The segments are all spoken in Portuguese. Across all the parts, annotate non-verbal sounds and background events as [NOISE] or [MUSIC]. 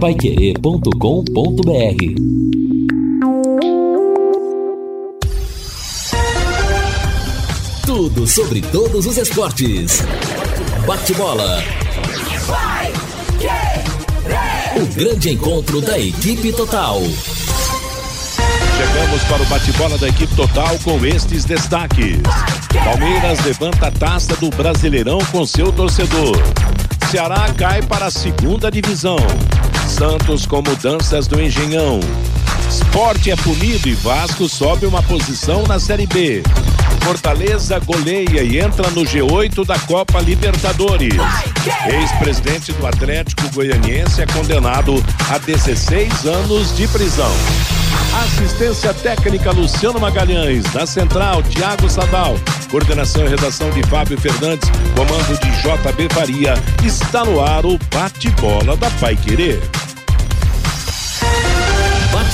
paiquerê.com.br Tudo sobre todos os esportes. Bate-bola. O grande encontro da equipe total. Chegamos para o bate-bola da equipe total com estes destaques. Palmeiras levanta a taça do Brasileirão com seu torcedor. Ceará cai para a segunda divisão. Santos com mudanças do Engenhão. Esporte é punido e Vasco sobe uma posição na Série B. Fortaleza goleia e entra no G8 da Copa Libertadores. Ex-presidente do Atlético Goianiense é condenado a 16 anos de prisão. Assistência técnica Luciano Magalhães, da Central Tiago Sadal, coordenação e redação de Fábio Fernandes, comando de JB Faria. Está no ar o bate-bola da Pai Querer.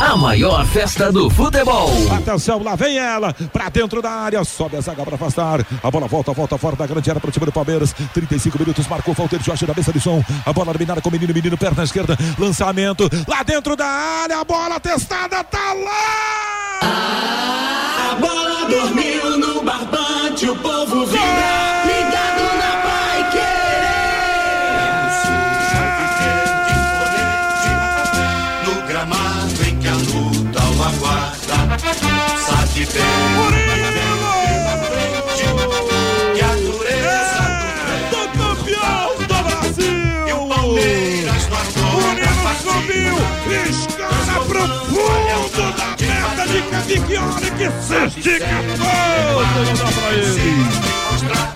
A maior festa do futebol. Atenção, lá vem ela, pra dentro da área, sobe a zaga para afastar. A bola volta, volta fora da grande área para o time do Palmeiras. 35 minutos, marcou Valteiro Jorge na mesa de som. A bola eliminada com o menino, menino, perna esquerda. Lançamento, lá dentro da área, a bola testada, tá lá! A bola dormiu no barbante, o povo vibra. De Cadiquione que se estica todo, não dá pra ele.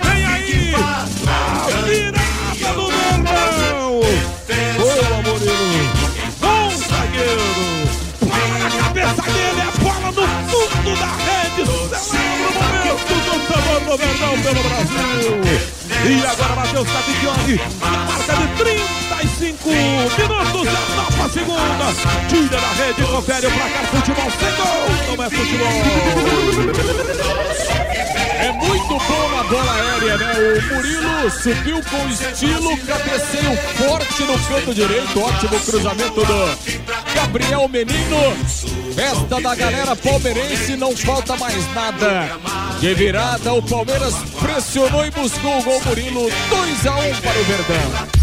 Vem aí, a virada do Verdão. Boa, Murilo. Bom zagueiro. Bola na cabeça dele, a bola no fundo da rede. Celebra o momento do sabor do Verdão pelo Brasil. E agora Matheus Cadiquione, na marca de 35 minutos, já topa a segunda. Tira da rede, confere o placar. Futebol sem gol, não é futebol. É muito bom na bola aérea, né? O Murilo subiu com estilo, cabeceio forte no canto direito, ótimo cruzamento do Gabriel Menino. Festa da galera palmeirense, não falta mais nada. De virada, o Palmeiras pressionou e buscou o gol Murilo, 2 a 1 para o Verdão.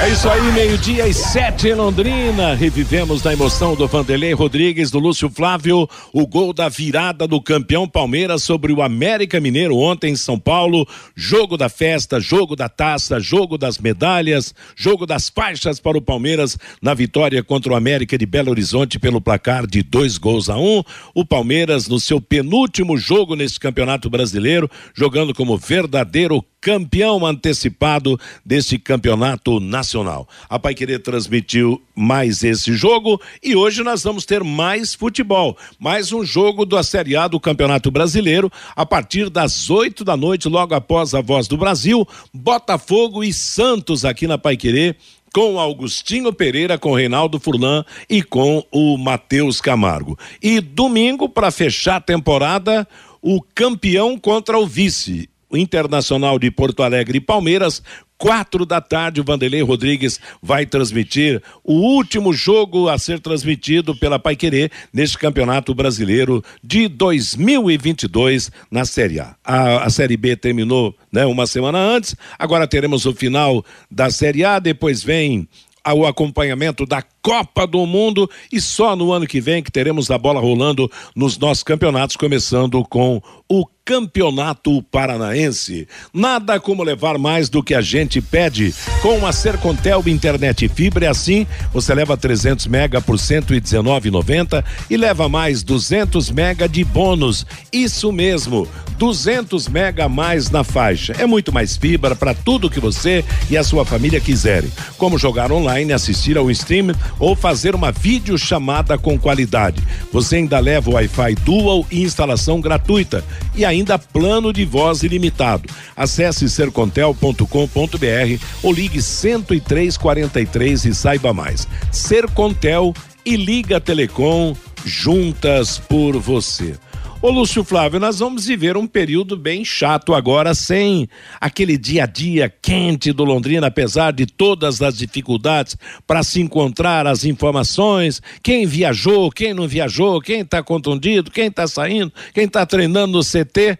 É isso aí, meio-dia e sete em Londrina. Revivemos na emoção do Vanderlei Rodrigues, do Lúcio Flávio, o gol da virada do campeão Palmeiras sobre o América Mineiro ontem em São Paulo. Jogo da festa, jogo da taça, jogo das medalhas, jogo das faixas para o Palmeiras na vitória contra o América de Belo Horizonte pelo placar de dois gols a um. O Palmeiras, no seu penúltimo jogo neste campeonato brasileiro, jogando como verdadeiro campeão antecipado deste campeonato nacional. A Paiquerê transmitiu mais esse jogo e hoje nós vamos ter mais futebol, mais um jogo da Série A do Campeonato Brasileiro a partir das oito da noite, logo após a Voz do Brasil, Botafogo e Santos aqui na Paiquerê com Augustinho Pereira, com Reinaldo Furlan e com o Matheus Camargo. E domingo, para fechar a temporada, o campeão contra o vice Internacional de Porto Alegre e Palmeiras. Quatro da tarde, o Vanderlei Rodrigues vai transmitir o último jogo a ser transmitido pela Paiquerê neste Campeonato Brasileiro de 2022 na Série A. A, a Série B terminou né, uma semana antes, agora teremos o final da Série A, depois vem o acompanhamento da Copa do Mundo e só no ano que vem que teremos a bola rolando nos nossos campeonatos, começando com o Campeonato Paranaense. Nada como levar mais do que a gente pede. Com a Sercontel Internet Fibra é assim, você leva 300 mega por 119,90 e leva mais 200 mega de bônus. Isso mesmo, 200 mega a mais na faixa. É muito mais fibra para tudo que você e a sua família quiserem. Como jogar online, assistir ao stream ou fazer uma videochamada com qualidade. Você ainda leva o Wi-Fi Dual e instalação gratuita e ainda plano de voz ilimitado. Acesse sercontel.com.br ou ligue 10343 e saiba mais. Sercontel e Liga Telecom juntas por você. Ô Lúcio Flávio, nós vamos viver um período bem chato agora, sem aquele dia a dia quente do Londrina, apesar de todas as dificuldades para se encontrar as informações, quem viajou, quem não viajou, quem está contundido, quem está saindo, quem está treinando no CT.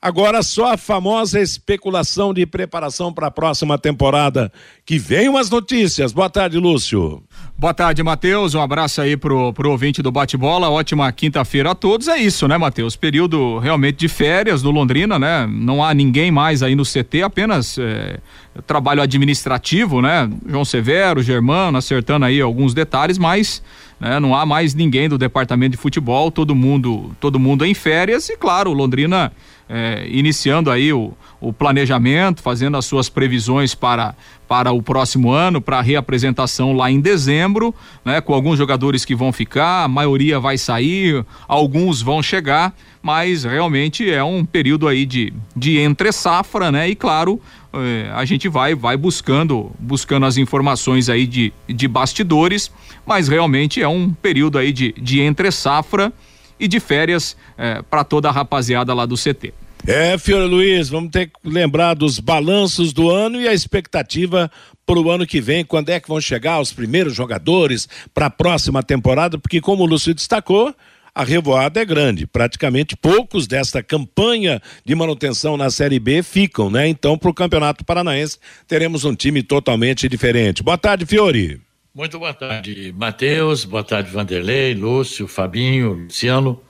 Agora só a famosa especulação de preparação para a próxima temporada. Que vem umas notícias. Boa tarde, Lúcio. Boa tarde, Matheus. Um abraço aí pro, pro ouvinte do bate-bola. Ótima quinta-feira a todos. É isso, né, Matheus? Período realmente de férias do Londrina, né? Não há ninguém mais aí no CT, apenas é, trabalho administrativo, né? João Severo, Germano, acertando aí alguns detalhes, mas né? Não há mais ninguém do departamento de futebol, todo mundo, todo mundo em férias e claro, Londrina é, iniciando aí o, o planejamento, fazendo as suas previsões para, para o próximo ano, para a reapresentação lá em dezembro, né? Com alguns jogadores que vão ficar, a maioria vai sair, alguns vão chegar, mas realmente é um período aí de, de entre safra, né? E claro, é, a gente vai vai buscando buscando as informações aí de, de bastidores, mas realmente é um período aí de, de entre safra e de férias é, para toda a rapaziada lá do CT. É, Fiore Luiz, vamos ter que lembrar dos balanços do ano e a expectativa para o ano que vem, quando é que vão chegar os primeiros jogadores para a próxima temporada, porque como o Lúcio destacou, a revoada é grande. Praticamente poucos desta campanha de manutenção na Série B ficam, né? Então, para o Campeonato Paranaense, teremos um time totalmente diferente. Boa tarde, Fiore. Muito boa tarde, Matheus. Boa tarde, Vanderlei, Lúcio, Fabinho, Luciano,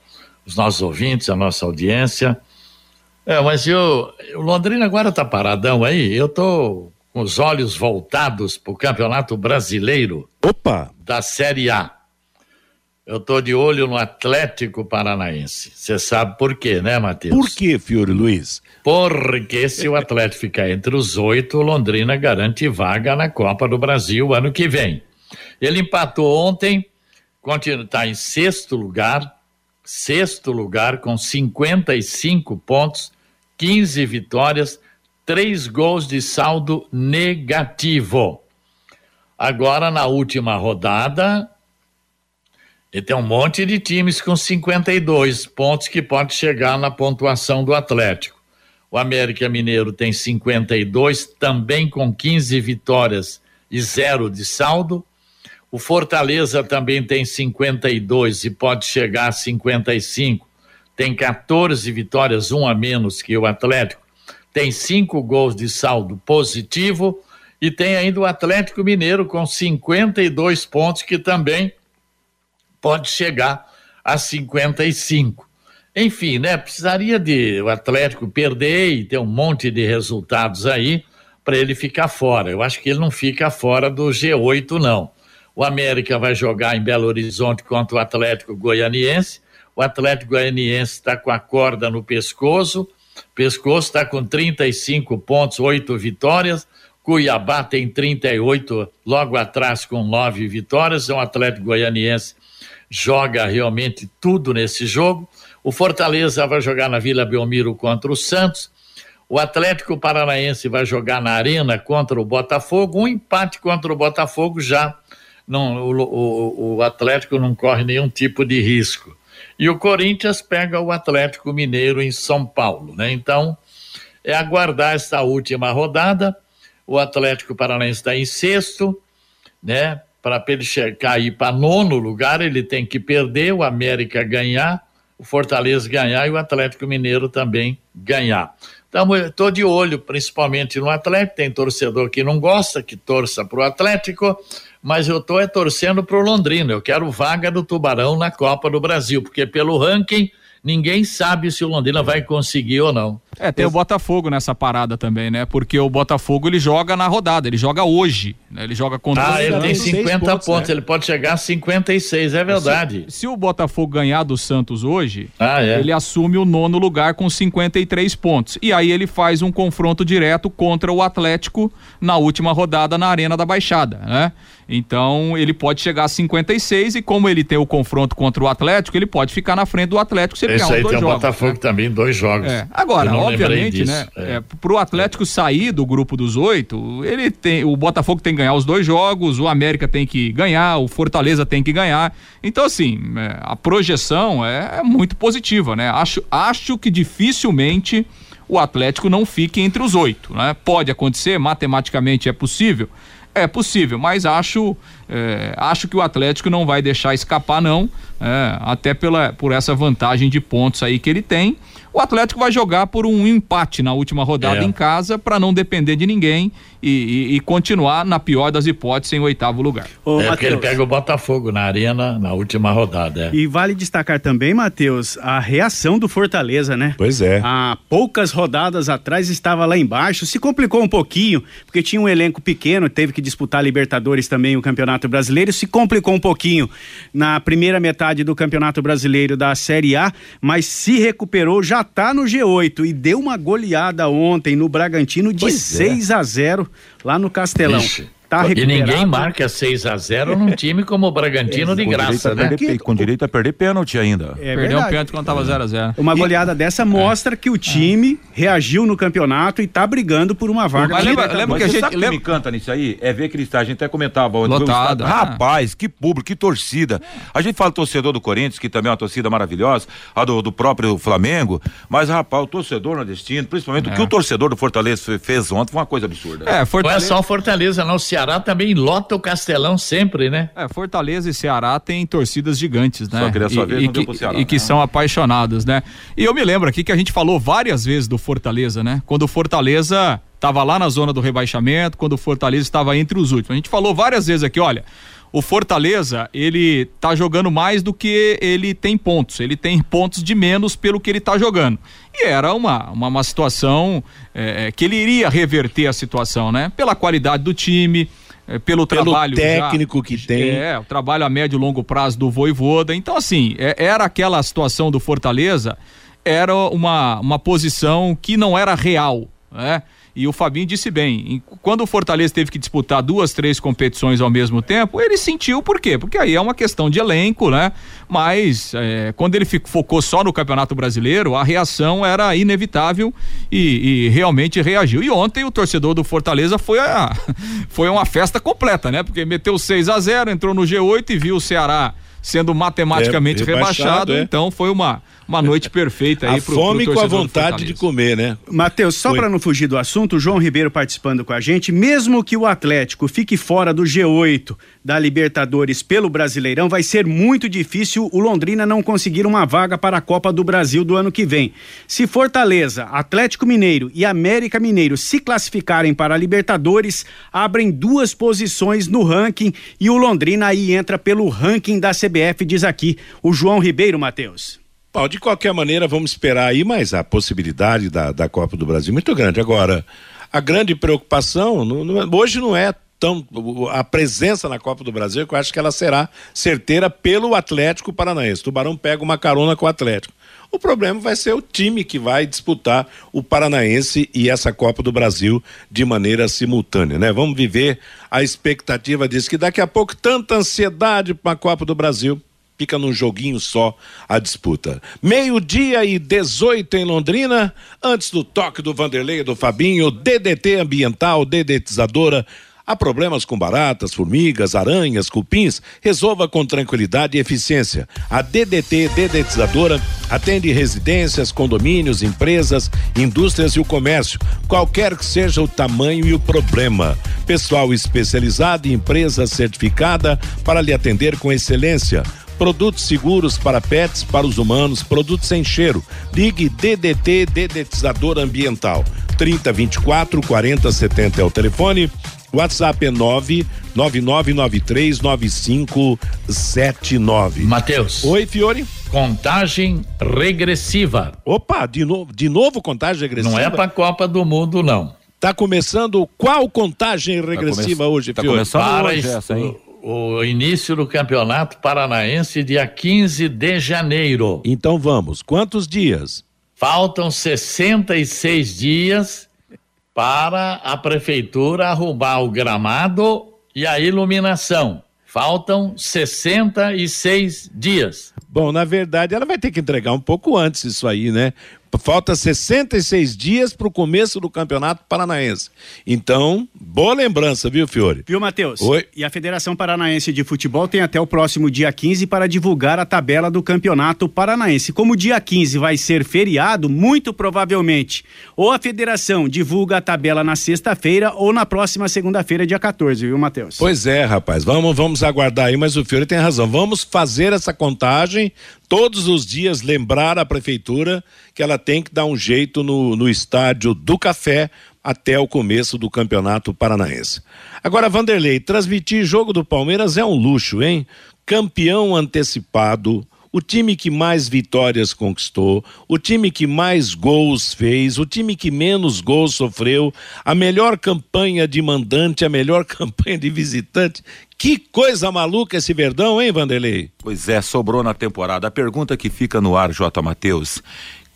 os nossos ouvintes, a nossa audiência. É, mas eu, o Londrina agora tá paradão aí. Eu tô com os olhos voltados para o Campeonato Brasileiro. Opa! Da Série A. Eu tô de olho no Atlético Paranaense. Você sabe por quê, né, Matheus? Por que, Fiore Luiz? Porque se o Atlético ficar entre os oito, o Londrina garante vaga na Copa do Brasil ano que vem. Ele empatou ontem, está em sexto lugar, sexto lugar com 55 pontos 15 vitórias, três gols de saldo negativo. Agora, na última rodada, e tem um monte de times com 52 pontos que pode chegar na pontuação do Atlético. O América Mineiro tem 52, também com 15 vitórias e zero de saldo. O Fortaleza também tem 52 e pode chegar a 55 tem 14 vitórias, um a menos que o Atlético, tem cinco gols de saldo positivo e tem ainda o Atlético Mineiro com 52 pontos, que também pode chegar a 55. Enfim, né? Precisaria de o Atlético perder e ter um monte de resultados aí para ele ficar fora. Eu acho que ele não fica fora do G8, não. O América vai jogar em Belo Horizonte contra o Atlético Goianiense o Atlético Goianiense está com a corda no pescoço, pescoço está com 35 pontos, 8 vitórias. Cuiabá tem 38, logo atrás com 9 vitórias. O Atlético Goianiense joga realmente tudo nesse jogo. O Fortaleza vai jogar na Vila Belmiro contra o Santos. O Atlético Paranaense vai jogar na Arena contra o Botafogo. Um empate contra o Botafogo já. Não, o, o, o Atlético não corre nenhum tipo de risco. E o Corinthians pega o Atlético Mineiro em São Paulo, né? Então, é aguardar esta última rodada. O Atlético Paranaense está em sexto, né? Para ele cair para nono lugar, ele tem que perder, o América ganhar, o Fortaleza ganhar e o Atlético Mineiro também ganhar. Então, estou de olho principalmente no Atlético. Tem torcedor que não gosta, que torça para o Atlético mas eu estou é torcendo para o Londrina. Eu quero vaga do Tubarão na Copa do Brasil, porque pelo ranking ninguém sabe se o Londrina vai conseguir ou não. É, tem Eu... o Botafogo nessa parada também, né? Porque o Botafogo ele joga na rodada, ele joga hoje, né? Ele joga contra Ah, ele tem 50 pontos, pontos né? ele pode chegar a 56, é verdade. Se, se, o Botafogo ganhar do Santos hoje, ah, é. ele assume o nono lugar com 53 pontos. E aí ele faz um confronto direto contra o Atlético na última rodada na Arena da Baixada, né? Então ele pode chegar a 56 e como ele tem o confronto contra o Atlético, ele pode ficar na frente do Atlético se ele Esse ganhar aí dois tem o jogos. Botafogo né? também, dois jogos. É. Agora, obviamente, né? é. É. pro Atlético sair do grupo dos oito, ele tem. O Botafogo tem que ganhar os dois jogos, o América tem que ganhar, o Fortaleza tem que ganhar. Então, assim, é, a projeção é, é muito positiva, né? Acho, acho que dificilmente o Atlético não fique entre os oito, né? Pode acontecer, matematicamente é possível. É possível, mas acho é, acho que o Atlético não vai deixar escapar não, é, até pela por essa vantagem de pontos aí que ele tem. O Atlético vai jogar por um empate na última rodada É. em casa para não depender de ninguém e, e- e continuar na pior das hipóteses em oitavo lugar. Ô, É porque ele pega o Botafogo na arena na última rodada. É. E vale destacar também, Matheus, a reação do Fortaleza, né? Pois é. Há poucas rodadas atrás estava lá embaixo, se complicou um pouquinho, porque tinha um elenco pequeno, teve que disputar a Libertadores também o Campeonato Brasileiro, se complicou um pouquinho na primeira metade do Campeonato Brasileiro da Série A, mas se recuperou, já tá no G8 e deu uma goleada ontem no Bragantino de Pois é. 6 a 0 lá no Castelão. Vixe. Tá e ninguém marca 6 a 0 num time como o Bragantino de graça, né? perder, pe- com direito a perder pênalti ainda. É Perdeu um verdade. pênalti quando tava 0 a 0 Uma goleada dessa mostra que o time reagiu no campeonato e tá brigando por uma vaga. Mas lembra- lembra Mas que a gente- sabe o que lembra- me encanta nisso aí? É ver aquele estádio, a gente até comentava ontem. Lotado, o ah. Rapaz, que público, que torcida. A gente fala torcedor do Corinthians, que também é uma torcida maravilhosa, a do, do próprio Flamengo, mas rapaz, o torcedor nordestino, principalmente o que o torcedor do Fortaleza fe- fez ontem foi uma coisa absurda. É, Não é Fortaleza, só o Fortaleza, não. O Ceará também lota o Castelão sempre, né? é, Fortaleza e Ceará têm torcidas gigantes, né? Só queria sua e, vez, e não deu que, pro Ceará, e que né? são apaixonados, né? E eu me lembro aqui que a gente falou várias vezes do Fortaleza, né? Quando o Fortaleza estava lá na zona do rebaixamento, quando o Fortaleza estava entre os últimos. A gente falou várias vezes aqui, olha, o Fortaleza, ele tá jogando mais do que ele tem pontos. Ele tem pontos de menos pelo que ele tá jogando. E era uma, uma, uma situação é, é, que ele iria reverter a situação, né? Pela qualidade do time, é, pelo, Pelo trabalho já- técnico que tem. É, o trabalho a médio e longo prazo do Voivoda. Então, assim, é- era aquela situação do Fortaleza, era uma, uma posição que não era real, né? E o Fabinho disse bem, em- quando o Fortaleza teve que disputar duas, três competições ao mesmo tempo, ele sentiu por quê? Porque aí é uma questão de elenco, né? Mas é, quando ele fico- focou só no Campeonato Brasileiro, a reação era inevitável e, e realmente reagiu. E ontem o torcedor do Fortaleza foi, a, [LAUGHS] foi uma festa completa, né? Porque meteu 6 a 0 entrou no G8 e viu o Ceará sendo matematicamente É, rebaixado, rebaixado, é. então foi uma, uma noite perfeita aí A pro, fome pro com a vontade de comer, né? Matheus, só para não fugir do assunto, o João Ribeiro participando com a gente, mesmo que o Atlético fique fora do G8 da Libertadores pelo Brasileirão, vai ser muito difícil o Londrina não conseguir uma vaga para a Copa do Brasil do ano que vem. Se Fortaleza, Atlético Mineiro e América Mineiro se classificarem para a Libertadores, abrem duas posições no ranking e o Londrina aí entra pelo ranking da CBF, diz aqui o João Ribeiro, Matheus. Bom, de qualquer maneira, vamos esperar aí, mas a possibilidade da, da Copa do Brasil é muito grande. Agora, a grande preocupação, não é- hoje não é tão. A presença na Copa do Brasil, que eu acho que ela será certeira pelo Atlético Paranaense. O Tubarão pega uma carona com o Atlético. O problema vai ser o time que vai disputar o Paranaense e essa Copa do Brasil de maneira simultânea, né? Vamos viver a expectativa disso, que daqui a pouco tanta ansiedade para a Copa do Brasil fica num joguinho só a disputa. Meio-dia e 18 em Londrina, antes do toque do Vanderlei e do Fabinho, DDT ambiental, dedetizadora. Há problemas com baratas, formigas, aranhas, cupins? Resolva com tranquilidade e eficiência. A DDT Dedetizadora atende residências, condomínios, empresas, indústrias e o comércio, qualquer que seja o tamanho e o problema. Pessoal especializado e empresa certificada para lhe atender com excelência. Produtos seguros para pets, para os humanos, produtos sem cheiro. Ligue DDT Dedetizador Ambiental. 3024 4070 é o telefone. WhatsApp é 999939579. Matheus, Oi, Fiore. contagem regressiva. Opa, de novo, de novo contagem regressiva? Não é pra Copa do Mundo, não. Tá começando qual contagem regressiva come- hoje, tá Fiore? começando Para hoje es- essa, hein? O, início do Campeonato Paranaense, dia 15 de janeiro. Então vamos. Quantos dias? Faltam 66 dias para a prefeitura arrumar o gramado e a iluminação. Faltam 66 dias. Bom, na verdade, ela vai ter que entregar um pouco antes isso aí, né? Falta 66 dias para o começo do Campeonato Paranaense. Então, boa lembrança, viu, Fiore? Viu, Matheus? Oi. E a Federação Paranaense de Futebol tem até o próximo dia 15 para divulgar a tabela do Campeonato Paranaense. Como o dia 15 vai ser feriado, muito provavelmente, ou a Federação divulga a tabela na sexta-feira ou na próxima segunda-feira, dia 14, viu, Matheus? Pois é, rapaz. Vamos, vamos aguardar aí, mas o Fiore tem razão. Vamos fazer essa contagem todos os dias, lembrar a prefeitura que ela tem que dar um jeito no, no estádio do Café até o começo do Campeonato Paranaense. Agora, Vanderlei, transmitir jogo do Palmeiras é um luxo, hein? Campeão antecipado, o time que mais vitórias conquistou, o time que mais gols fez, o time que menos gols sofreu, a melhor campanha de mandante, a melhor [LAUGHS] campanha de visitante. Que coisa maluca esse Verdão, hein, Vanderlei? Pois é, sobrou na temporada. A pergunta que fica no ar, J. Matheus.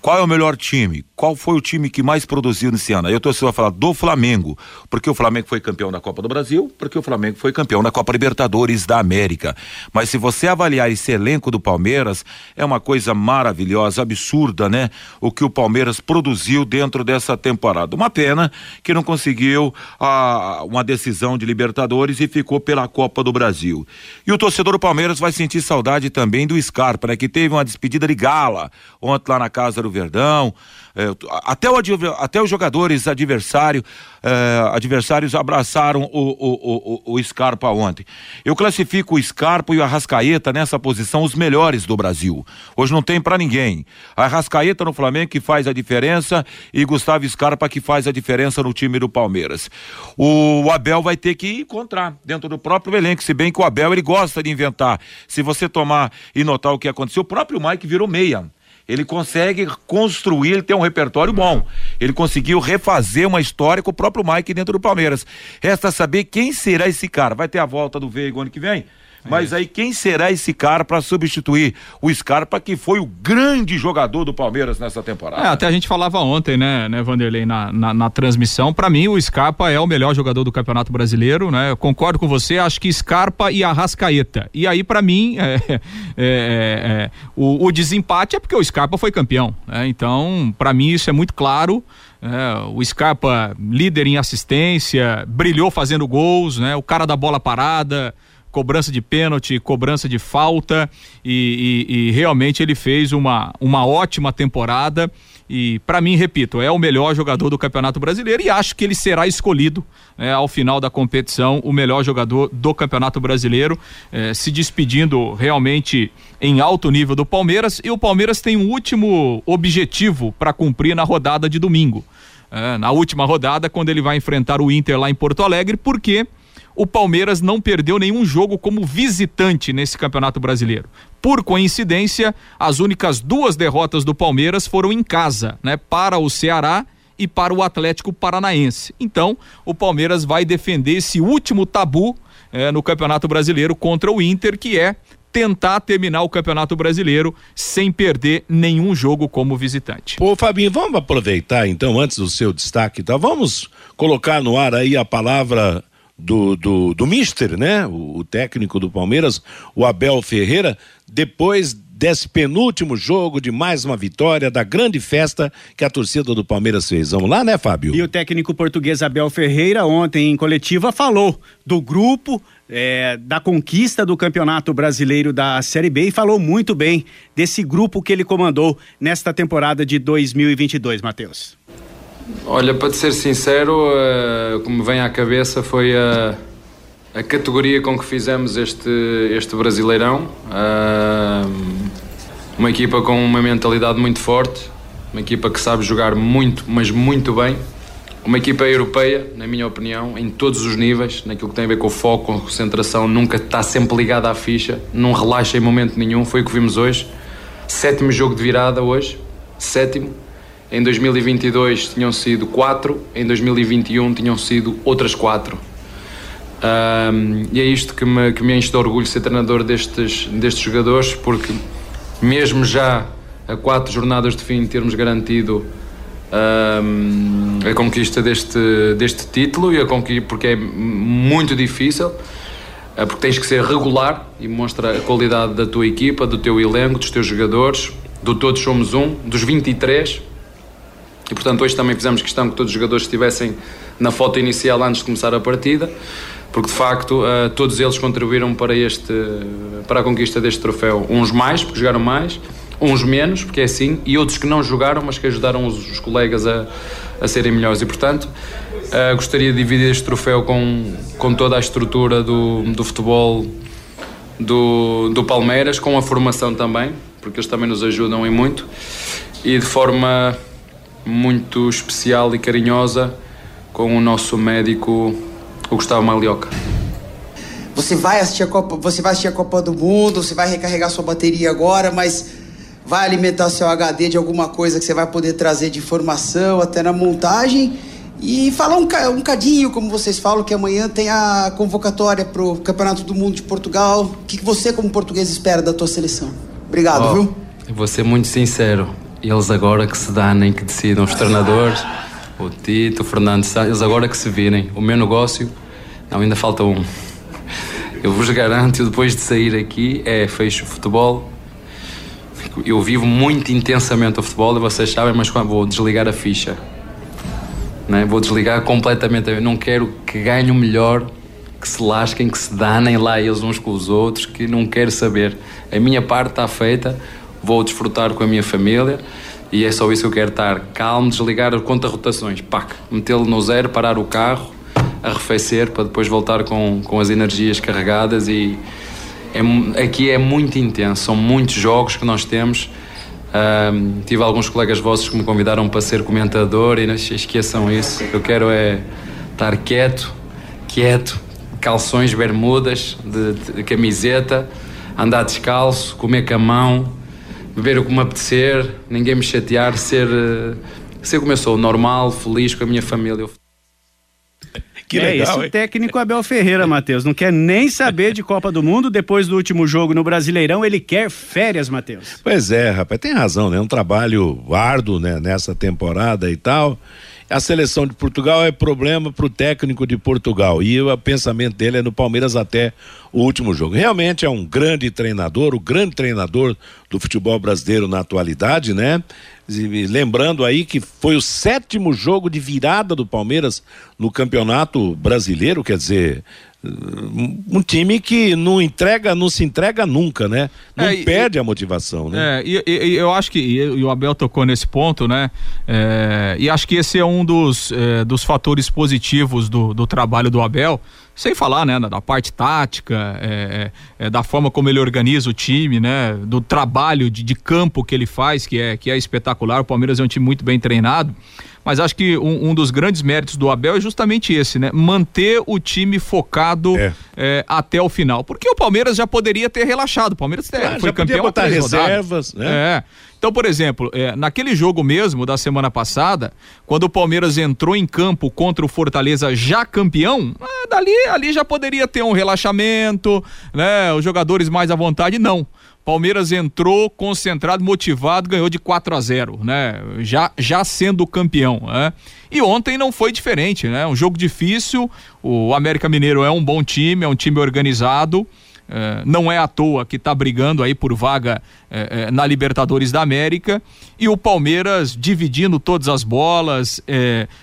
Qual é o melhor time? Qual foi o time que mais produziu nesse ano? Aí eu torcedor vai falar do Flamengo, porque o Flamengo foi campeão da Copa do Brasil, porque o Flamengo foi campeão da Copa Libertadores da América. Mas se você avaliar esse elenco do Palmeiras, é uma coisa maravilhosa, absurda, né? O que o Palmeiras produziu dentro dessa temporada. Uma pena que não conseguiu ah, uma decisão de Libertadores e ficou pela Copa do Brasil. E o torcedor do Palmeiras vai sentir saudade também do Scarpa, né? Que teve uma despedida de gala ontem lá na casa do Verdão. É, até, o, até os jogadores adversário, é, adversários abraçaram o, o, o, o, Scarpa ontem. Eu classifico o Scarpa e o Arrascaeta nessa posição os melhores do Brasil. Hoje não tem para ninguém. Arrascaeta no Flamengo que faz a diferença e Gustavo Scarpa que faz a diferença no time do Palmeiras. O Abel vai ter que encontrar dentro do próprio elenco, se bem que o Abel ele gosta de inventar. Se você tomar e notar o que aconteceu, o próprio Mike virou meia. Ele consegue construir, ele tem um repertório bom. Ele conseguiu refazer uma história com o próprio Mike dentro do Palmeiras. Resta saber quem será esse cara. Vai ter a volta do Veiga ano que vem? Mas aí quem será esse cara para substituir o Scarpa, que foi o grande jogador do Palmeiras nessa temporada? É, até a gente falava ontem, né, né Vanderlei, na, na, na transmissão. Para mim, o Scarpa é o melhor jogador do Campeonato Brasileiro, né? Eu concordo com você, acho que Scarpa e Arrascaeta. E aí, para mim, é, [LAUGHS] é, é, é, o, o, desempate é porque o Scarpa foi campeão. Né? Então, para mim, isso é muito claro. É, o Scarpa, líder em assistência, brilhou fazendo gols, né? O cara da bola parada cobrança de pênalti, cobrança de falta e, e, e realmente ele fez uma, uma ótima temporada e para mim, repito, é o melhor jogador do Campeonato Brasileiro e acho que ele será escolhido é, ao final da competição o melhor jogador do Campeonato Brasileiro, é, se despedindo realmente em alto nível do Palmeiras e o Palmeiras tem um último objetivo para cumprir na rodada de domingo. É, na última rodada, quando ele vai enfrentar o Inter lá em Porto Alegre, porque o Palmeiras não perdeu nenhum jogo como visitante nesse Campeonato Brasileiro. Por coincidência, as únicas duas derrotas do Palmeiras foram em casa, né, para o Ceará e para o Atlético Paranaense. Então, o Palmeiras vai defender esse último tabu eh, no Campeonato Brasileiro contra o Inter, que é tentar terminar o Campeonato Brasileiro sem perder nenhum jogo como visitante. Pô, Fabinho, vamos aproveitar então, antes do seu destaque, tá? Vamos colocar no ar aí a palavra do, do, do Mister, né? O, o, técnico do Palmeiras, o Abel Ferreira, depois desse penúltimo jogo de mais uma vitória da grande festa que a torcida do Palmeiras fez. Vamos lá, né, Fábio? E o técnico português Abel Ferreira, ontem em coletiva, falou do grupo, é, da conquista do Campeonato Brasileiro da Série B e falou muito bem desse grupo que ele comandou nesta temporada de 2022, Matheus. Olha, para te ser sincero, uh, como vem à cabeça foi a, a categoria com que fizemos este, este Brasileirão. Uh, uma equipa com uma mentalidade muito forte, uma equipa que sabe jogar muito, mas muito bem. Uma equipa europeia, na minha opinião, em todos os níveis, naquilo que tem a ver com o foco, com a concentração, nunca está sempre ligada à ficha, não relaxa em momento nenhum, foi o que vimos hoje. Sétimo jogo de virada hoje, sétimo em 2022 tinham sido quatro, em 2021 tinham sido outras quatro. Um, e é isto que me, que me enche de orgulho ser treinador destes, destes jogadores, porque mesmo já a quatro jornadas de fim termos garantido um, a conquista deste, deste título e a conquista, porque é muito difícil, uh, porque tens que ser regular e mostra a qualidade da tua equipa, do teu elenco, dos teus jogadores, do todos somos um, dos 23. E portanto hoje também fizemos questão que todos os jogadores estivessem na foto inicial antes de começar a partida, porque de facto uh, todos eles contribuíram para, este, para a conquista deste troféu. Uns mais, porque jogaram mais, uns menos, porque é assim, e outros que não jogaram, mas que ajudaram os, os colegas a, a serem melhores. E portanto, uh, gostaria de dividir este troféu com, com toda a estrutura do, do futebol do, do Palmeiras, com a formação também, porque eles também nos ajudam em muito, e de forma muito especial e carinhosa com o nosso médico, o Gustavo Malioca. Você vai assistir a Copa, você vai assistir a Copa do Mundo, você vai recarregar sua bateria agora, mas vai alimentar seu HD de alguma coisa que você vai poder trazer de informação até na montagem e falar um, um cadinho, como vocês falam, que amanhã tem a convocatória para o Campeonato do Mundo de Portugal. O que você, como português, espera da tua seleção? Obrigado, oh, viu? Vou ser muito sincero. Eles agora que se danem, que decidam, os treinadores o Tito, o Fernando Sá, eles agora que se virem. O meu negócio, não, ainda falta um. Eu vos garanto, depois de sair aqui, é fecho o futebol. Eu vivo muito intensamente o futebol, e vocês sabem, mas quando vou desligar a ficha, né? vou desligar completamente. não quero que ganhem o melhor, que se lasquem, que se danem lá eles uns com os outros, que não quero saber. A minha parte está feita, vou desfrutar com a minha família e é só isso que eu quero estar calmo, desligar conta-rotações, pac, metê-lo no zero, parar o carro, arrefecer para depois voltar com, com as energias carregadas e é, aqui é muito intenso, são muitos jogos que nós temos. Tive alguns colegas vossos que me convidaram para ser comentador e não esqueçam isso. Eu quero é estar quieto, quieto, calções, bermudas, de, de, de camiseta, andar descalço, comer com a mão beber o que me apetecer, ninguém me chatear, ser, eh, ser como eu sou, normal, feliz com a minha família. Que é legal, esse hein? técnico Abel Ferreira, Matheus. Não quer nem saber de Copa do Mundo. Depois do último jogo no Brasileirão, ele quer férias, Matheus. Pois é, rapaz, tem razão, né? Um trabalho árduo né? nessa temporada e tal a seleção de Portugal é problema para o técnico de Portugal. E o pensamento dele é no Palmeiras até o último jogo. Realmente é um grande treinador, o grande treinador do futebol brasileiro na atualidade, né? E lembrando aí que foi o sétimo jogo de virada do Palmeiras no Campeonato Brasileiro, quer dizer, um time que não entrega, não se entrega nunca, né? Não é, perde e, a motivação, né? É, e, e, eu acho que, e, o Abel tocou nesse ponto, né? É, e acho que esse é um dos, é, dos fatores positivos do, do trabalho do Abel, sem falar, né, da parte tática, é, é, da forma como ele organiza o time, né? Do trabalho de, de campo que ele faz, que é, que é espetacular. O Palmeiras é um time muito bem treinado. Mas acho que um, um, dos grandes méritos do Abel é justamente esse, né? Manter o time focado é. É, até o final. Porque o Palmeiras já poderia ter relaxado. O Palmeiras claro, foi já campeão botar reservas, né? É. Então, por exemplo, é, naquele jogo mesmo da semana passada, quando o Palmeiras entrou em campo contra o Fortaleza já campeão, ah, dali ali já poderia ter um relaxamento, né? Os jogadores mais à vontade, não. Palmeiras entrou concentrado, motivado, ganhou de 4 a 0, né? Já, já sendo campeão, né? E ontem não foi diferente, né? Um jogo difícil. O América Mineiro é um bom time, é um time organizado. É, não é à toa que está brigando aí por vaga é, é, na Libertadores da América e o Palmeiras dividindo todas as bolas,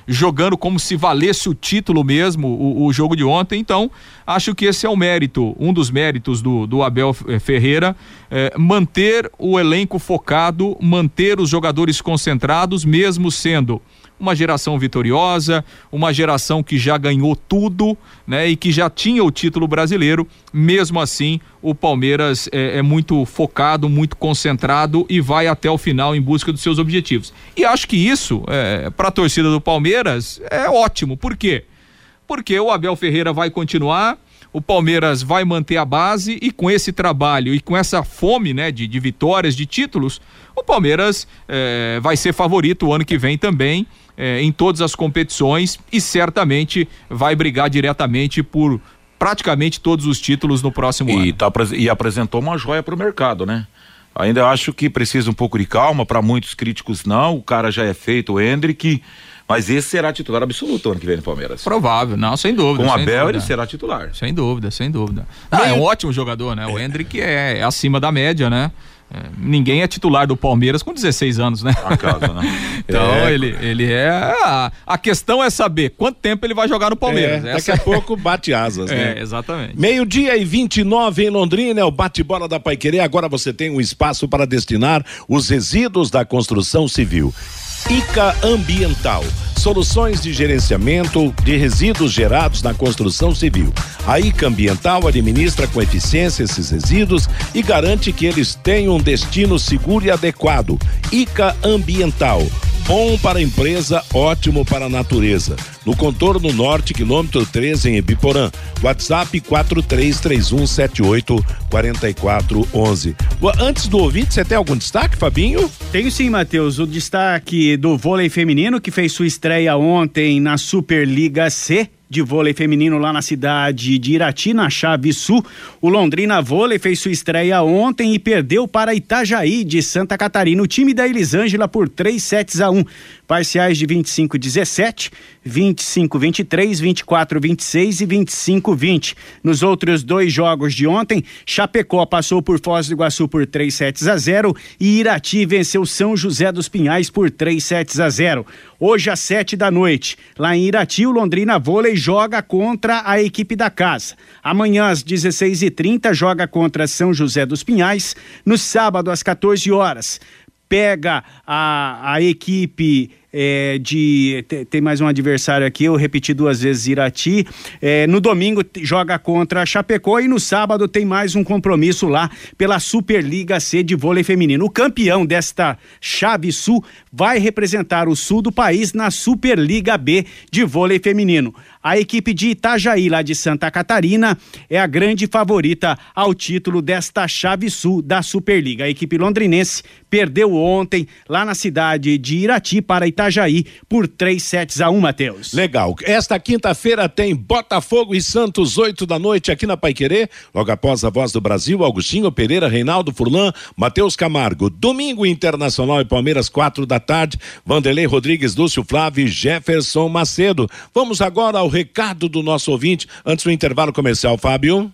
jogando como se valesse o título mesmo, o, o, jogo de ontem. Então, acho que esse é o mérito, um dos méritos do, do Abel Ferreira, manter o elenco focado, manter os jogadores concentrados, mesmo sendo uma geração vitoriosa, uma geração que já ganhou tudo, né? E que já tinha o título brasileiro. Mesmo assim, o Palmeiras é, é muito focado, muito concentrado e vai até o final em busca dos seus objetivos. E acho que isso, é, para a torcida do Palmeiras, é ótimo. Por quê? Porque o Abel Ferreira vai continuar o Palmeiras vai manter a base e com esse trabalho e com essa fome né, de, de vitórias, de títulos, o Palmeiras é, vai ser favorito o ano que vem também é, em todas as competições e certamente vai brigar diretamente por praticamente todos os títulos no próximo e ano. Tá, e apresentou uma joia para o mercado, né? Ainda acho que precisa um pouco de calma, para muitos críticos não, o cara já é feito, o Hendrick, mas esse será titular absoluto ano que vem no Palmeiras. Provável, não, sem dúvida. Com o Abel dúvida. ele será titular. Sem dúvida, sem dúvida. Ah, é um ótimo jogador, né? O Hendrick é, é acima da média, né? É, ninguém é titular do Palmeiras com 16 anos, né? Acaso, né? [LAUGHS] então É. ele, ele é. A, a questão é saber quanto tempo ele vai jogar no Palmeiras. É, daqui Essa a [LAUGHS] pouco bate asas, né? É, exatamente. Meio-dia e 29 em Londrina, é o bate-bola da Paiquerê. Agora você tem um espaço para destinar os resíduos da construção civil. ICA Ambiental. Soluções de gerenciamento de resíduos gerados na construção civil. A ICA Ambiental administra com eficiência esses resíduos e garante que eles tenham um destino seguro e adequado. ICA Ambiental. Bom para a empresa, ótimo para a natureza. No contorno norte, quilômetro 13 em Ibiporã. WhatsApp 4331784411. Antes do ouvinte, você tem algum destaque, Fabinho? Tenho sim, Matheus. O destaque do vôlei feminino, que fez sua estreia ontem na Superliga C de vôlei feminino lá na cidade de Irati, na chave sul. O Londrina Vôlei fez sua estreia ontem e perdeu para Itajaí de Santa Catarina. O time da Elisângela por 3 sets a 1. Parciais de 25 17, 25 23, 24 26 e 25 20. Nos outros dois jogos de ontem, Chapecó passou por Foz do Iguaçu por 3 sets a 0 e Irati venceu São José dos Pinhais por 3 sets a 0. Hoje às 7 da noite, lá em Irati, o Londrina Vôlei joga contra a equipe da casa. Amanhã às 16h30 joga contra São José dos Pinhais. No sábado às 14 horas, pega a, a equipe é, de. te- Tem mais um adversário aqui, eu repeti duas vezes Irati. É, no domingo joga contra Chapecó e no sábado tem mais um compromisso lá pela Superliga C de vôlei feminino. O campeão desta chave sul vai representar o sul do país na Superliga B de vôlei feminino. A equipe de Itajaí, lá de Santa Catarina, é a grande favorita ao título desta chave sul da Superliga. A equipe londrinense perdeu ontem lá na cidade de Irati para Itajaí por 3 sets a 1, Matheus. Legal. Esta quinta-feira tem Botafogo e Santos, 8 da noite, aqui na Paiquerê. Logo após a voz do Brasil, Augustinho Pereira, Reinaldo Furlan, Matheus Camargo. Domingo Internacional e Palmeiras, 4 da tarde. Vanderlei Rodrigues, Lúcio Flávio e Jefferson Macedo. Vamos agora ao recado do nosso ouvinte, antes do intervalo comercial, Fábio.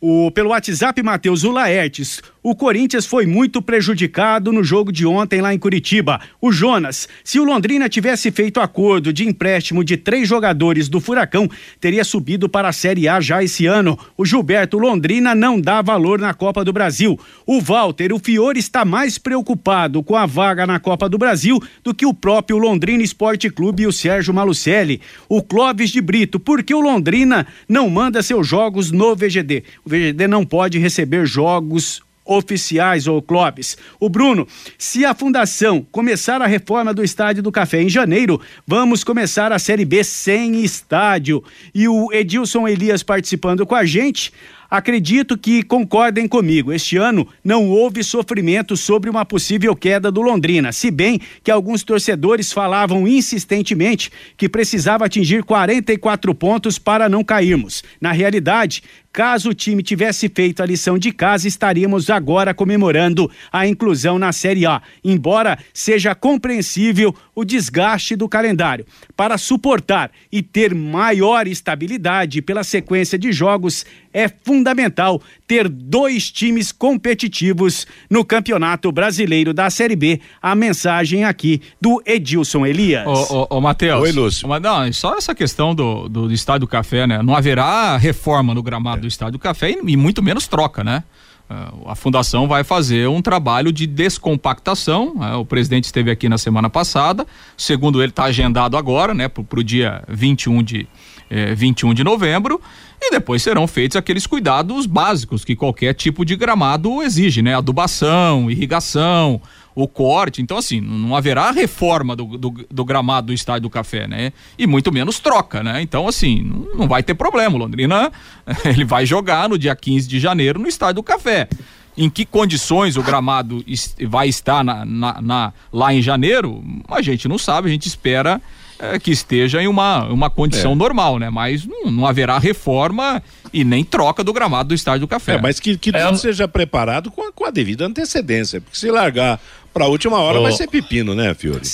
O, pelo WhatsApp, Matheus, o Laertes. O Corinthians foi muito prejudicado no jogo de ontem lá em Curitiba. O Jonas, se o Londrina tivesse feito acordo de empréstimo de três jogadores do Furacão, teria subido para a Série A já esse ano. O Gilberto Londrina não dá valor na Copa do Brasil. O Walter, o Fiore está mais preocupado com a vaga na Copa do Brasil do que o próprio Londrina Esporte Clube e o Sérgio Malucelli. O Clóvis de Brito, por que o Londrina não manda seus jogos no VGD? VGD não pode receber jogos oficiais ou clubes. O Bruno, se a fundação começar a reforma do Estádio do Café em janeiro, vamos começar a Série B sem estádio. E o Edilson Elias participando com a gente, acredito que concordem comigo. Este ano não houve sofrimento sobre uma possível queda do Londrina, se bem que alguns torcedores falavam insistentemente que precisava atingir 44 pontos para não cairmos. Na realidade, Caso o time tivesse feito a lição de casa, estaríamos agora comemorando a inclusão na Série A, embora seja compreensível o desgaste do calendário. Para suportar e ter maior estabilidade pela sequência de jogos, é fundamental ter dois times competitivos no Campeonato Brasileiro da Série B. A mensagem aqui do Edilson Elias. Ô, ô, ô Matheus. Oi, Lúcio. Mas não, só essa questão do, do, do Estádio do Café, né? Não haverá reforma no gramado do Estádio do Café e, e muito menos troca, né? Ah, A fundação vai fazer um trabalho de descompactação. né? O presidente esteve aqui na semana passada. Segundo ele, está agendado agora, né? Para o dia 21 de, eh, 21 de novembro. E depois serão feitos aqueles cuidados básicos que qualquer tipo de gramado exige, né? Adubação, irrigação, o corte. Então, assim, não haverá reforma do, do, do gramado do Estádio do Café, né? E muito menos troca, né? Então, assim, não, não vai ter problema. O Londrina, [LAUGHS] ele vai jogar no dia 15 de janeiro no Estádio do Café. Em que condições o gramado vai estar na, na- na- lá em janeiro, a gente não sabe, a gente espera é, que esteja em uma, uma condição É. normal, né? Mas não, não haverá reforma e nem troca do gramado do Estádio do Café. É, mas que, que tudo seja preparado com a, com a devida antecedência, porque se largar pra última hora Ô, vai ser pepino, né, Fiore?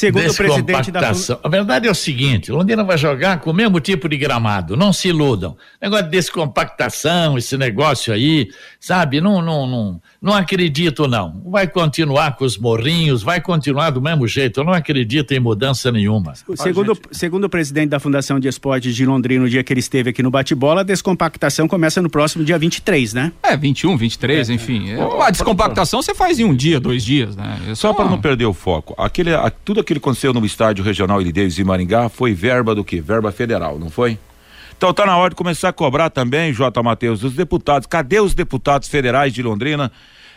Descompactação. A verdade é o seguinte: Londrina vai jogar com o mesmo tipo de gramado, não se iludam. Negócio de descompactação, esse negócio aí, sabe? Não, não, não, não acredito, não. Vai continuar com os morrinhos, vai continuar do mesmo jeito. Eu não acredito em mudança nenhuma. Segundo, segundo o presidente da Fundação de Esportes de Londrina, no dia que ele esteve aqui no bate-bola, a descompactação começa no próximo dia 23, né? É, 21, 23, enfim. É, a descompactação você faz em um dia, dois dias, né? É Só para não perder o foco, aquele, a- tudo aquilo que aconteceu no estádio regional Ili Davis em Maringá foi verba do quê? Verba federal, não foi? Então tá na hora de começar a cobrar também, J. Matheus, os deputados. Cadê os deputados federais de Londrina?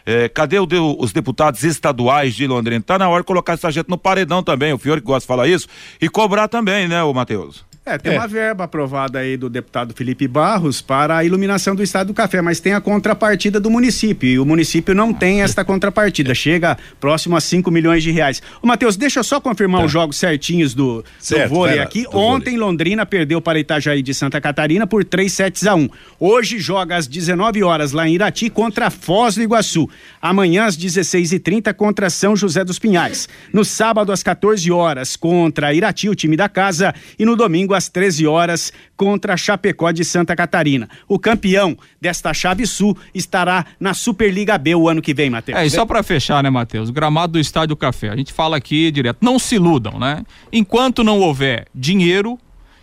É, cadê o os deputados estaduais de Londrina? Tá na hora de colocar essa gente no paredão também, o Fiore que gosta de falar isso, e cobrar também, né, o Matheus? É, tem uma verba aprovada aí do deputado Felipe Barros para a iluminação do Estado do Café, mas tem a contrapartida do município, e o município não tem esta contrapartida, chega próximo a 5 milhões de reais. Ô, Matheus, deixa eu só confirmar os jogos certinhos do, Certo, do vôlei aqui. do vôlei. Ontem, Londrina perdeu para Itajaí de Santa Catarina por 3 sets a 1. Hoje joga às 19 horas lá em Irati contra Foz do Iguaçu. Amanhã às 16h30 contra São José dos Pinhais. No sábado às 14 horas contra Irati, o time da casa, e no domingo às 13 horas contra Chapecó de Santa Catarina. O campeão desta chave sul estará na Superliga B o ano que vem, Matheus. É, e só para fechar, né, Matheus? Gramado do Estádio Café. A gente fala aqui direto. Não se iludam, né? Enquanto não houver dinheiro,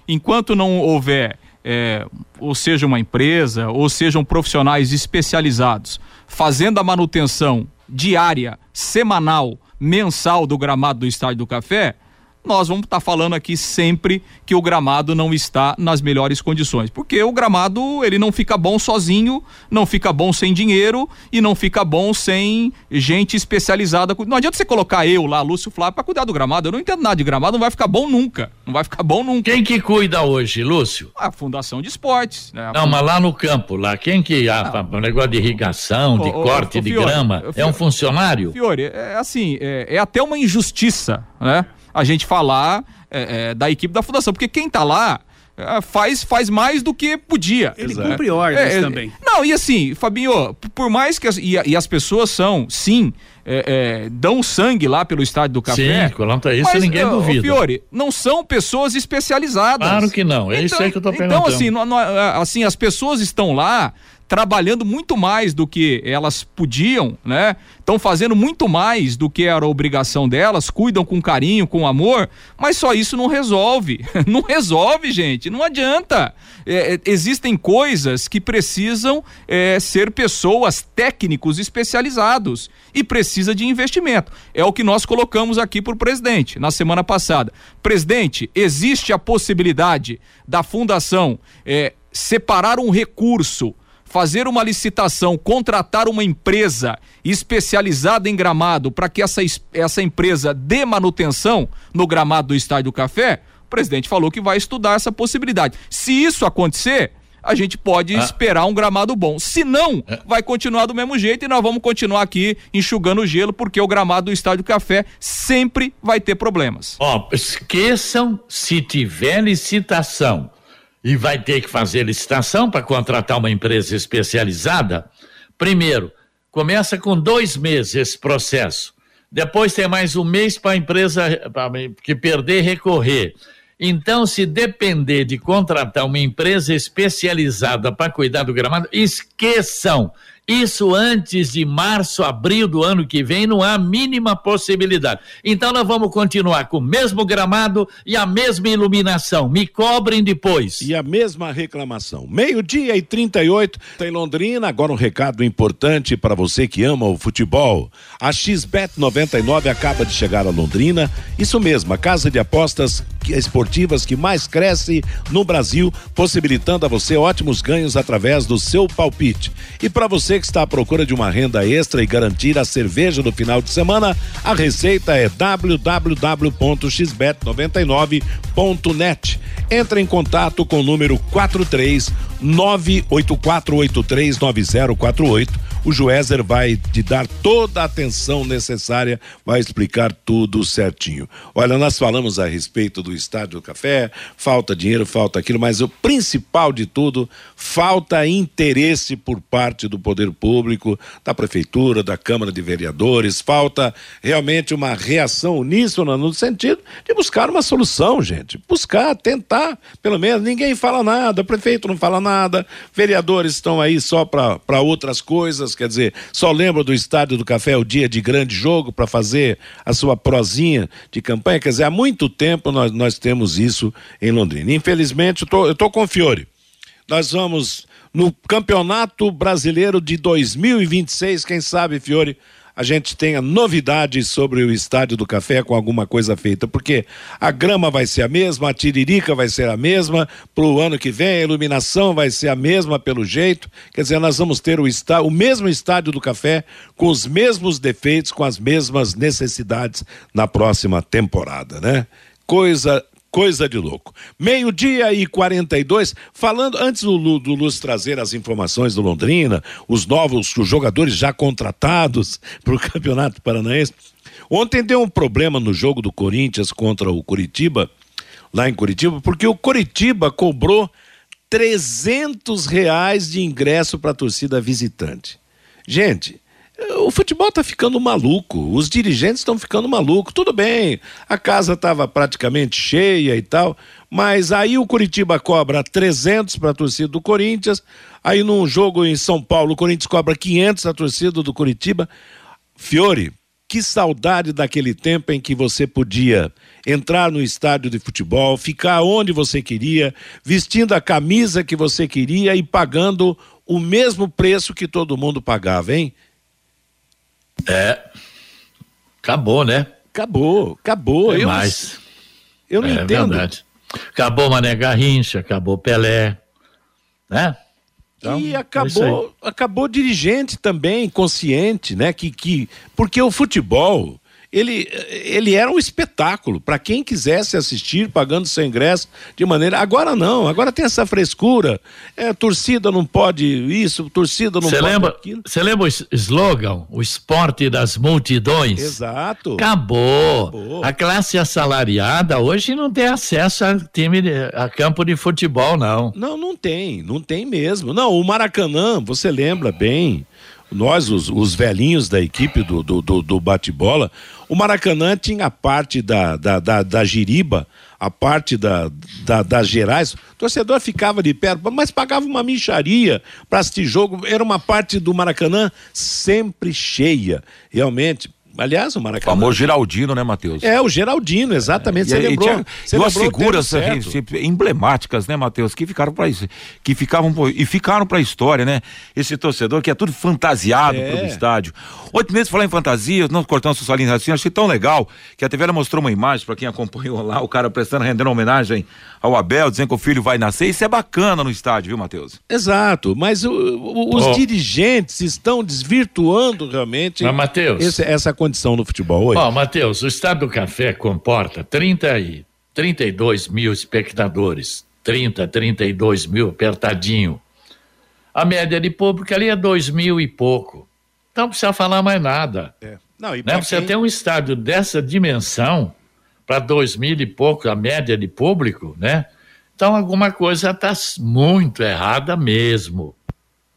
enquanto não houver, é, ou seja, uma empresa, ou sejam profissionais especializados fazendo a manutenção diária, semanal, mensal do gramado do Estádio do Café, nós vamos estar falando aqui sempre que o gramado não está nas melhores condições, porque o gramado ele não fica bom sozinho, não fica bom sem dinheiro e não fica bom sem gente especializada. Não adianta você colocar eu lá, Lúcio Flávio, para cuidar do gramado. Eu não entendo nada de gramado, não vai ficar bom nunca. Não vai ficar bom nunca. Quem que cuida hoje, Lúcio? A Fundação de Esportes. Né? Não, mas lá no campo, lá, quem que. A, o negócio de irrigação, de corte de Fiore, grama, é um funcionário? Fiore, é assim, é, é até uma injustiça, né? A gente falar é, é, da equipe da fundação, porque quem tá lá é, faz, faz mais do que podia. Ele né? cumpre ordens É, é, também. Não, e assim, Fabinho, por mais que as, e, e as pessoas são, sim, é, é, dão sangue lá pelo estádio do café. Sim, quanto a isso mas, ninguém duvida. Fiore, não são pessoas especializadas. Claro que não, é isso aí que eu tô Então, perguntando. assim, não- não- assim, as pessoas estão lá trabalhando muito mais do que elas podiam, né? Estão fazendo muito mais do que era a obrigação delas, cuidam com carinho, com amor, mas só isso não resolve. [LAUGHS] Não resolve, gente, não adianta. É, é, existem coisas que precisam é, ser pessoas, técnicos especializados e precisa de investimento. É o que nós colocamos aqui para o presidente na semana passada. Presidente, existe a possibilidade da fundação é, separar um recurso fazer uma licitação, contratar uma empresa especializada em gramado para que essa, es- essa empresa dê manutenção no gramado do Estádio do Café, o presidente falou que vai estudar essa possibilidade. Se isso acontecer, a gente pode Ah. esperar um gramado bom. Se não, vai continuar do mesmo jeito e nós vamos continuar aqui enxugando o gelo, porque o gramado do Estádio Café sempre vai ter problemas. Ó, esqueçam se tiver licitação e vai ter que fazer licitação para contratar uma empresa especializada. Primeiro, começa com dois meses esse processo. Depois tem mais um mês para a empresa que perder recorrer. Então, se depender de contratar uma empresa especializada para cuidar do gramado, esqueçam. Isso antes de março, abril do ano que vem, não há a mínima possibilidade. Então, nós vamos continuar com o mesmo gramado e a mesma iluminação. Me cobrem depois. E a mesma reclamação. Meio-dia e 38 em Londrina. Agora um recado importante para você que ama o futebol. A XBet 99 acaba de chegar a Londrina. Isso mesmo, a casa de apostas esportivas que mais cresce no Brasil, possibilitando a você ótimos ganhos através do seu palpite. E para você que está à procura de uma renda extra e garantir a cerveja no final de semana, a receita é www.xbet99.net. Entre em contato com o número 43 984839048. O Joézer vai te dar toda a atenção necessária, vai explicar tudo certinho. Olha, nós falamos a respeito do Estádio do Café, falta dinheiro, falta aquilo, mas o principal de tudo, falta interesse por parte do poder público, da prefeitura, da Câmara de Vereadores, falta realmente uma reação uníssona no sentido de buscar uma solução, gente. Buscar, tentar, pelo menos, ninguém fala nada, prefeito não fala nada, vereadores estão aí só para outras coisas, quer dizer, só lembra do Estádio do Café o dia de grande jogo para fazer a sua prosinha de campanha, quer dizer, há muito tempo nós, nós temos isso em Londrina. Infelizmente, eu tô, eu tô com Fiore. Nós vamos no Campeonato Brasileiro de 2026, quem sabe, Fiore, a gente tenha novidades sobre o Estádio do Café com alguma coisa feita, porque a grama vai ser a mesma, a tiririca vai ser a mesma, para o ano que vem a iluminação vai ser a mesma pelo jeito, quer dizer, nós vamos ter o, está, o mesmo Estádio do Café com os mesmos defeitos, com as mesmas necessidades na próxima temporada, né? Coisa coisa de louco. Meio-dia e 42, falando, antes do, do Luz trazer as informações do Londrina, os novos os jogadores já contratados [LAUGHS] para o Campeonato Paranaense. Ontem deu um problema no jogo do Corinthians contra o Curitiba, lá em Curitiba, porque o Curitiba cobrou 300 reais de ingresso para a torcida visitante. Gente, o futebol está ficando maluco, os dirigentes estão ficando malucos. Tudo bem, a casa estava praticamente cheia e tal, mas aí o Curitiba cobra 300 para a torcida do Corinthians, aí num jogo em São Paulo o Corinthians cobra 500 a torcida do Curitiba. Fiore, que saudade daquele tempo em que você podia entrar no estádio de futebol, ficar onde você queria, vestindo a camisa que você queria e pagando o mesmo preço que todo mundo pagava, hein? É. Acabou, né? Acabou, acabou. É eu, mais. eu não é entendo. Verdade. Acabou Mané Garrincha, acabou Pelé, né? Então, e é acabou, acabou dirigente também, consciente, né? Que, que, porque o futebol, ele, ele era um espetáculo para quem quisesse assistir pagando seu ingresso de maneira. Agora não, agora tem essa frescura. É, torcida não pode isso, torcida não Você pode lembra, aquilo. você lembra o slogan, o esporte das multidões? Exato. Acabou. Acabou. A classe assalariada hoje não tem acesso a time a campo de futebol não. Não, não tem, não tem mesmo. Não, o Maracanã, você lembra bem, nós, os, os velhinhos da equipe do, do, do, do bate-bola, o Maracanã tinha a parte da, da, da, da giriba, a parte da, da, das gerais. O torcedor ficava de pé, mas pagava uma micharia para assistir jogo. Era uma parte do Maracanã sempre cheia, realmente. Aliás, o O Maracanã. famoso Geraldino, né, Matheus? É, o Geraldino, exatamente. Você E- e lembrou. tinha- você e umas lembrou o figuras sempre emblemáticas, né, Matheus? Que ficaram para isso, que ficavam e ficaram para a história, né? Esse torcedor que é tudo fantasiado É. pelo estádio. Oito meses falar em fantasia, nós cortamos sua linha assim, achei tão legal que a TV mostrou uma imagem para quem acompanhou lá, o cara prestando rendendo homenagem ao Abel, dizendo que o filho vai nascer. Isso é bacana no estádio, viu, Matheus? Exato, mas o- o- os Ó. dirigentes estão desvirtuando realmente Mas, Matheus. esse- essa condição do futebol. Oi. Bom, Matheus, o Estado do Café comporta 30 e 32 mil espectadores. 30, 32 mil apertadinho. A média de público ali é 2 mil e pouco. Então não precisa falar mais nada. Não, e Né? Você quem- tem um estádio dessa dimensão para dois mil e pouco, a média de público, né? Então alguma coisa está muito errada mesmo.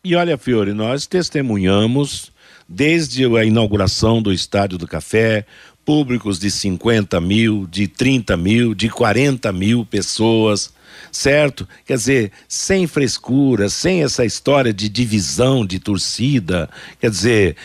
E olha, Fiore, nós testemunhamos desde a inauguração do Estádio do Café, públicos de 50 mil, de 30 mil, de 40 mil pessoas, certo? Quer dizer, sem frescura, sem essa história de divisão de torcida. Quer dizer,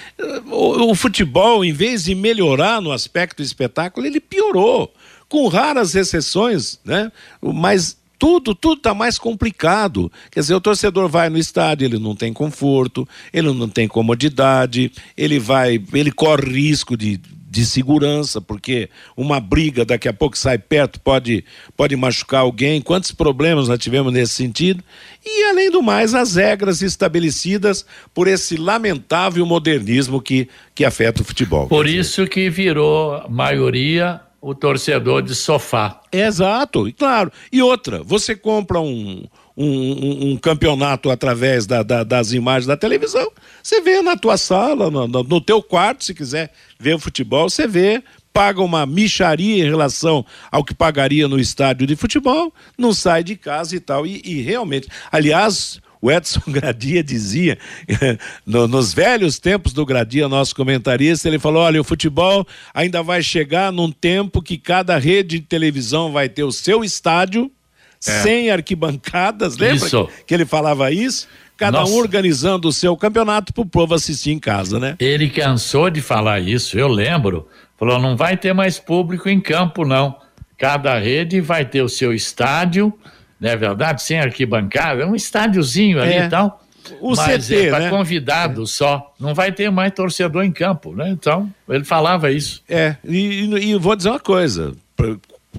o, o futebol, em vez de melhorar no aspecto espetáculo, ele piorou, com raras exceções, né? Mas tudo, tudo está mais complicado. Quer dizer, o torcedor vai no estádio, ele não tem conforto, ele não tem comodidade, ele vai, ele corre risco de, de segurança, porque uma briga daqui a pouco sai perto, pode, pode machucar alguém. Quantos problemas nós tivemos nesse sentido? E, além do mais, as regras estabelecidas por esse lamentável modernismo que, que afeta o futebol. Por isso que virou a maioria o torcedor de sofá. Exato, e claro. E outra, você compra um, um, um, um campeonato através da, da, das imagens da televisão, você vê na tua sala, no, no, teu quarto, se quiser ver o futebol, você vê, paga uma micharia em relação ao que pagaria no estádio de futebol, não sai de casa e tal. E, e realmente, aliás, o Edson [LAUGHS] Gradia dizia, [LAUGHS] no, nos velhos tempos do Gradia, nosso comentarista, ele falou: olha, o futebol ainda vai chegar num tempo que cada rede de televisão vai ter o seu estádio, é. sem arquibancadas, lembra Isso. que, que ele falava isso? Cada Nossa. um organizando o seu campeonato para o povo assistir em casa, né? Ele cansou de falar isso, eu lembro. Falou: não vai ter mais público em campo, não. Cada rede vai ter o seu estádio, não é verdade? Sem arquibancada, é um estádiozinho ali É. e tal. O Mas CT, é para né? convidado só. Não vai ter mais torcedor em campo, né? Então, ele falava isso. É, e, e- e vou dizer uma coisa.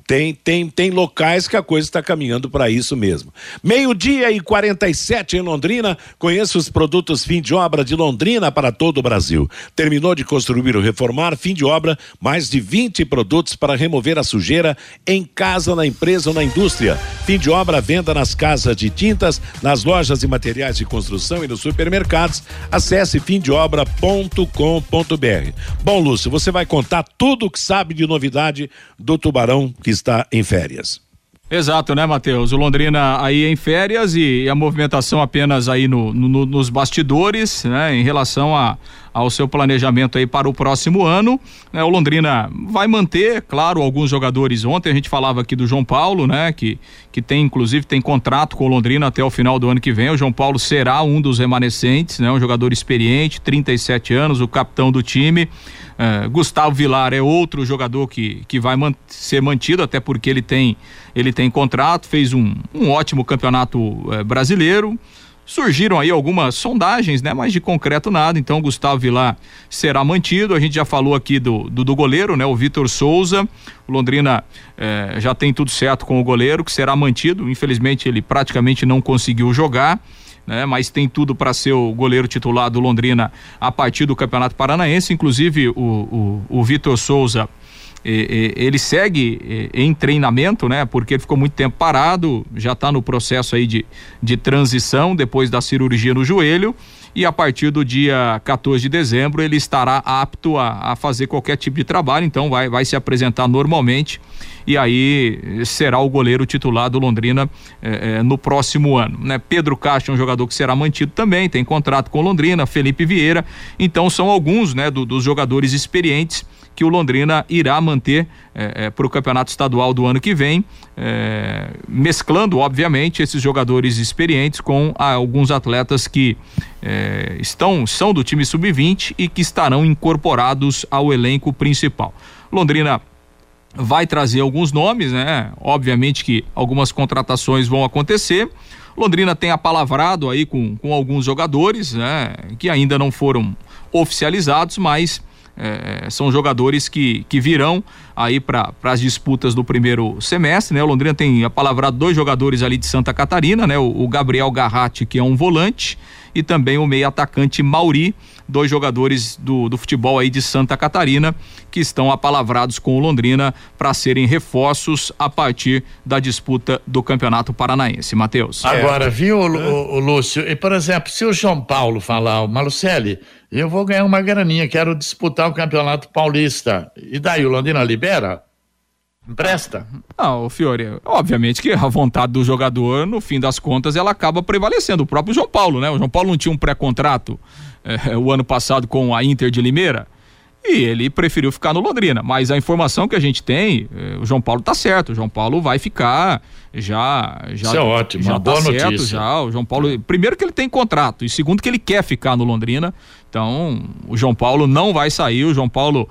Tem, tem, tem locais que a coisa está caminhando para isso mesmo. Meio-dia e 47 em Londrina. Conheça os produtos fim de obra de Londrina para todo o Brasil. Terminou de construir ou reformar, fim de obra, mais de 20 produtos para remover a sujeira em casa, na empresa ou na indústria. Fim de obra, venda nas casas de tintas, nas lojas de materiais de construção e nos supermercados. Acesse fimdeobra.com.br. Bom, Lúcio, você vai contar tudo o que sabe de novidade do Tubarão que está em férias. Exato, né, Matheus? O Londrina aí em férias e a movimentação apenas aí no, no- nos bastidores, né, em relação a, ao seu planejamento aí para o próximo ano. né? o Londrina vai manter, claro, alguns jogadores. Ontem a gente falava aqui do João Paulo, né, que, que tem, inclusive, tem contrato com o Londrina até o final do ano que vem. O João Paulo será um dos remanescentes, né, um jogador experiente, 37 anos, o capitão do time. É, Gustavo Vilar é outro jogador que, que vai man- ser mantido, até porque ele tem, ele tem contrato, fez um, um ótimo campeonato eh, brasileiro. Surgiram aí algumas sondagens, né? Mas de concreto nada. Então, Gustavo Vilar será mantido. A gente já falou aqui do, do, do goleiro, né? O Vitor Souza. O Londrina eh, já tem tudo certo com o goleiro, que será mantido. Infelizmente, ele praticamente não conseguiu jogar né? Mas tem tudo para ser o goleiro titular do Londrina a partir do Campeonato Paranaense. Inclusive, o, o, o Vitor Souza. Ele segue em treinamento, né? Porque ele ficou muito tempo parado, já está no processo aí de, de transição depois da cirurgia no joelho. E a partir do dia 14 de dezembro ele estará apto a, a fazer qualquer tipo de trabalho, então vai, vai se apresentar normalmente e aí será o goleiro titular do Londrina eh, no próximo ano. Né? Pedro Castro é um jogador que será mantido também, tem contrato com Londrina, Felipe Vieira, então são alguns né, do- dos jogadores experientes que o Londrina irá manter para o campeonato estadual do ano que vem, eh, mesclando, obviamente, esses jogadores experientes com ah, alguns atletas que eh, estão são do time sub-20 e que estarão incorporados ao elenco principal. Londrina vai trazer alguns nomes, né? Obviamente que algumas contratações vão acontecer. Londrina tem apalavrado aí com, com alguns jogadores, né? Que ainda não foram oficializados, mas eh, são jogadores que, que virão aí para as disputas do primeiro semestre, né? O Londrina tem apalavrado dois jogadores ali de Santa Catarina, né? O, o Gabriel Garratti, que é um volante, e também o meio atacante Mauri, dois jogadores do, do futebol aí de Santa Catarina que estão apalavrados com o Londrina para serem reforços a partir da disputa do Campeonato Paranaense. Matheus. Agora, viu, o, o- o Lúcio? E, por exemplo, se o João Paulo falar, o Malucelli, eu vou ganhar uma graninha, quero disputar o Campeonato Paulista. E daí, o Londrina libera? Empresta? Não, Fiore, obviamente que a vontade do jogador, no fim das contas, ela acaba prevalecendo. O próprio João Paulo, né? O João Paulo não tinha um pré-contrato eh, o ano passado com a Inter de Limeira e ele preferiu ficar no Londrina. Mas a informação que a gente tem, eh, o João Paulo tá certo. O João Paulo vai ficar já. já Isso é ótimo, já uma tá boa certo, notícia. já. O João Paulo, primeiro que ele tem contrato e segundo que ele quer ficar no Londrina. Então, o João Paulo não vai sair. O João Paulo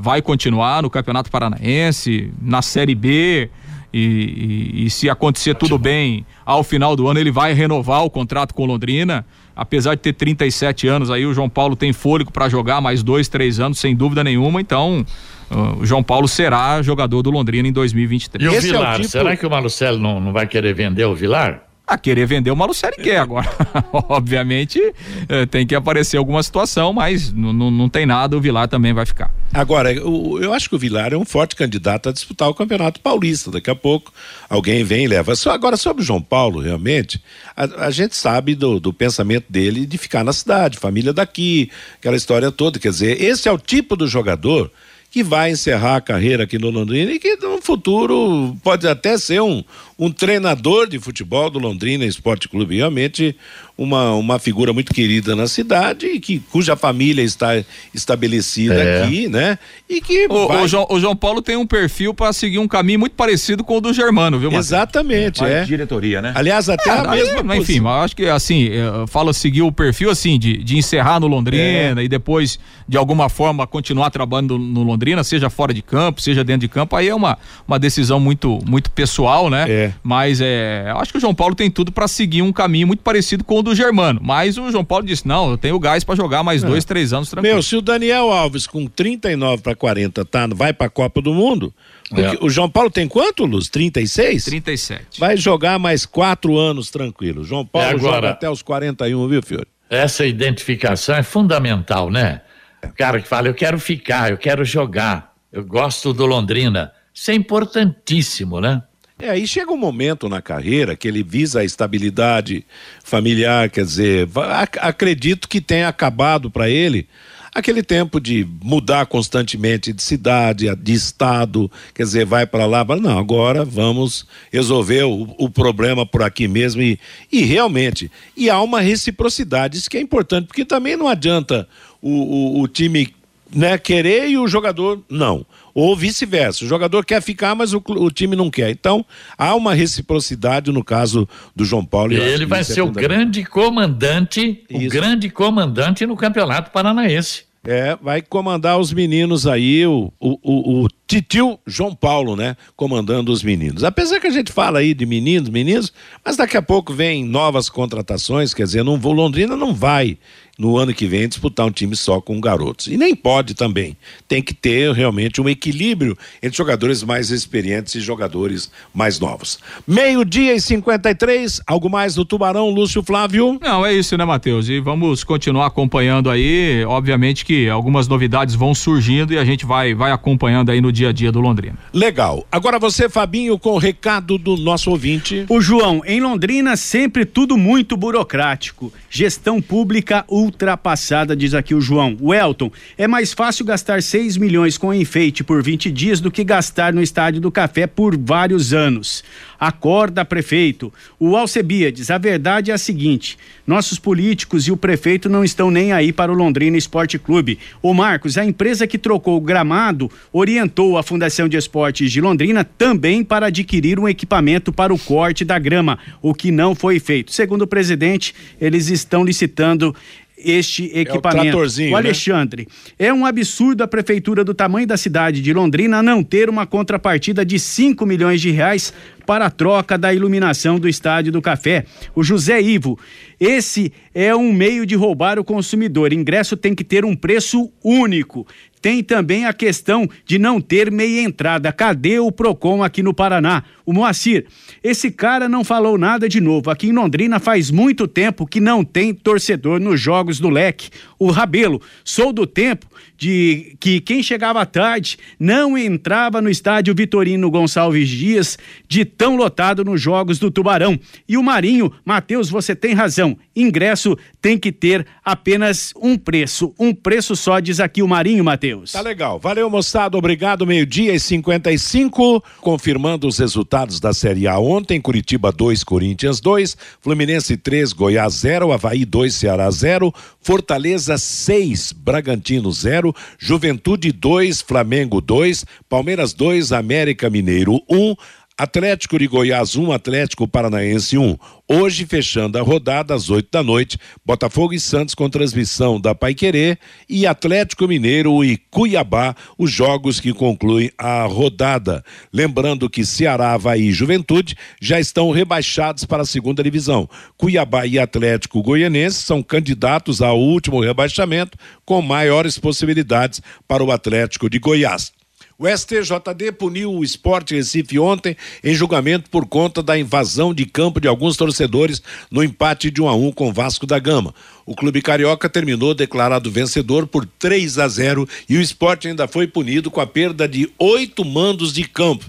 vai continuar no Campeonato Paranaense, na Série B. E, e- e se acontecer tudo bem, ao final do ano ele vai renovar o contrato com o Londrina. Apesar de ter 37 anos aí, o João Paulo tem fôlego para jogar mais dois, três anos, sem dúvida nenhuma. Então, ah, o João Paulo será jogador do Londrina em 2023. E o Esse é o Vilar? tipo- Será que o Malucelli não, não vai querer vender o Vilar? A querer vender o Malucelli [LAUGHS] quer agora. [LAUGHS] Obviamente eh, tem que aparecer alguma situação, mas não tem nada, o Vilar também vai ficar. Agora, eu, eu acho que o Vilar é um forte candidato a disputar o Campeonato Paulista. Daqui a pouco alguém vem e leva. Só, agora, sobre o João Paulo, realmente, a, a gente sabe do, do pensamento dele de ficar na cidade, família daqui, aquela história toda. Quer dizer, esse é o tipo do jogador que vai encerrar a carreira aqui no Londrina e que no futuro pode até ser um, um treinador de futebol do Londrina Esporte Clube. Realmente uma, uma figura muito querida na cidade e que, cuja família está estabelecida é. aqui, né? E que. O, vai... o, João, o João Paulo tem um perfil para seguir um caminho muito parecido com o do Germano, viu, Marcelo? Exatamente, é. é. Diretoria, né? Aliás, até é, a mesma. Mas, enfim, mas acho que assim, fala seguir o perfil assim, de, de encerrar no Londrina é. e depois, de alguma forma, continuar trabalhando no, no Londrina, seja fora de campo, seja dentro de campo, aí é uma, uma decisão muito, muito pessoal, né? É. Mas é, acho que o João Paulo tem tudo para seguir um caminho muito parecido com o do Germano. Mas o João Paulo disse: não, eu tenho gás para jogar mais é. dois, três anos tranquilo. Meu, se o Daniel Alves com 39 para 40 tá, vai para a Copa do Mundo, é. O João Paulo tem quanto, Luz? 36? 37. Vai jogar mais quatro anos tranquilo. João Paulo é agora, joga até os 41, viu, Fiore? Essa identificação é fundamental, né? O cara que fala, eu quero ficar, eu quero jogar, eu gosto do Londrina. Isso é importantíssimo, né? É, aí chega um momento na carreira que ele visa a estabilidade familiar, quer dizer, ac acredito que tenha acabado para ele aquele tempo de mudar constantemente de cidade, de estado, quer dizer, vai para lá, mas não, agora vamos resolver o, o, problema por aqui mesmo e, e realmente, e há uma reciprocidade, isso que é importante, porque também não adianta o, o, o time né, querer e o jogador não. Ou vice-versa. O jogador quer ficar, mas o, o, time não quer. Então, há uma reciprocidade no caso do João Paulo. E ele vai ser o grande comandante, Isso. o grande comandante no Campeonato Paranaense. É, vai comandar os meninos aí, o, o, o, o titio João Paulo, né? Comandando os meninos. Apesar que a gente fala aí de meninos, meninos, mas daqui a pouco vem novas contratações, quer dizer, não, o Londrina não vai no ano que vem disputar um time só com garotos. E nem pode também. Tem que ter realmente um equilíbrio entre jogadores mais experientes e jogadores mais novos. Meio-dia e 53, algo mais do Tubarão, Lúcio Flávio? Não, é isso, né, Matheus? E vamos continuar acompanhando aí. Obviamente que algumas novidades vão surgindo e a gente vai, vai acompanhando aí no dia a dia do Londrina. Legal. Agora você, Fabinho, com o recado do nosso ouvinte. O João, em Londrina sempre tudo muito burocrático. Gestão pública, o ultrapassada, diz aqui o João. O Elton, é mais fácil gastar 6 milhões com enfeite por 20 dias do que gastar no Estádio do Café por vários anos. Acorda, prefeito. O Alcebiades, a verdade é a seguinte: nossos políticos e o prefeito não estão nem aí para o Londrina Esporte Clube. O Marcos, a empresa que trocou o gramado, orientou a Fundação de Esportes de Londrina também para adquirir um equipamento para o corte da grama, o que não foi feito. Segundo o presidente, eles estão licitando este equipamento. É o, o, né? Alexandre, né? é um absurdo a prefeitura do tamanho da cidade de Londrina não ter uma contrapartida de 5 milhões de reais para a troca da iluminação do Estádio do Café. O José Ivo, esse é um meio de roubar o consumidor. Ingresso tem que ter um preço único. Tem também a questão de não ter meia entrada. Cadê o Procon aqui no Paraná? O Moacir, esse cara não falou nada de novo. Aqui em Londrina faz muito tempo que não tem torcedor nos jogos do leque. O Rabelo, sou do tempo de que quem chegava tarde não entrava no estádio Vitorino Gonçalves Dias de tão lotado nos jogos do Tubarão. E o Marinho, Matheus, você tem razão. Ingresso tem que ter apenas um preço. Um preço só, diz aqui o Marinho, Matheus. Tá legal. Valeu, moçada. Obrigado. Meio-dia e 55. Confirmando os resultados da Série A ontem: Curitiba 2, Corinthians 2, Fluminense 3, Goiás 0, Havaí 2, Ceará 0, Fortaleza 6, Bragantino 0, Juventude 2, Flamengo 2, Palmeiras 2, América Mineiro 1. Atlético de Goiás 1, Atlético Paranaense 1. Hoje, fechando a rodada às 8 da noite, Botafogo e Santos com transmissão da Paiquerê e Atlético Mineiro e Cuiabá, os jogos que concluem a rodada. Lembrando que Ceará, Havaí e Juventude já estão rebaixados para a segunda divisão. Cuiabá e Atlético Goianense são candidatos ao último rebaixamento, com maiores possibilidades para o Atlético de Goiás. O STJD puniu o Esporte Recife ontem em julgamento por conta da invasão de campo de alguns torcedores no empate de 1 a 1 com Vasco da Gama. O clube carioca terminou declarado vencedor por 3 a 0 e o esporte ainda foi punido com a perda de oito mandos de campo